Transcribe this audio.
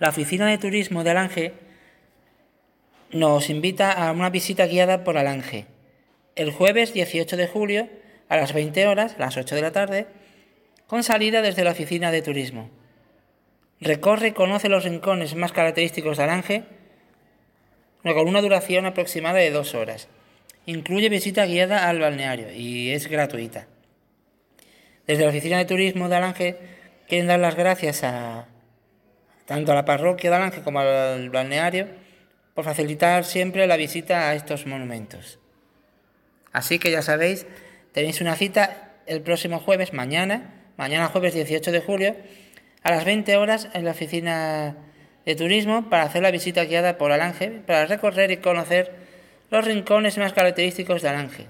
la Oficina de Turismo de Alange nos invita a una visita guiada por Alange. El jueves 18 de julio a las 20 horas, a las 8 de la tarde, con salida desde la Oficina de Turismo. Recorre y conoce los rincones más característicos de Alange con una duración aproximada de dos horas. Incluye visita guiada al balneario y es gratuita. Desde la Oficina de Turismo de Alange quieren dar las gracias a tanto a la parroquia de Alange como al balneario por facilitar siempre la visita a estos monumentos. Así que ya sabéis, tenéis una cita el próximo jueves, mañana, mañana jueves 18 de julio, a las 20 horas en la oficina de turismo para hacer la visita guiada por Alange, para recorrer y conocer los rincones más característicos de Alange.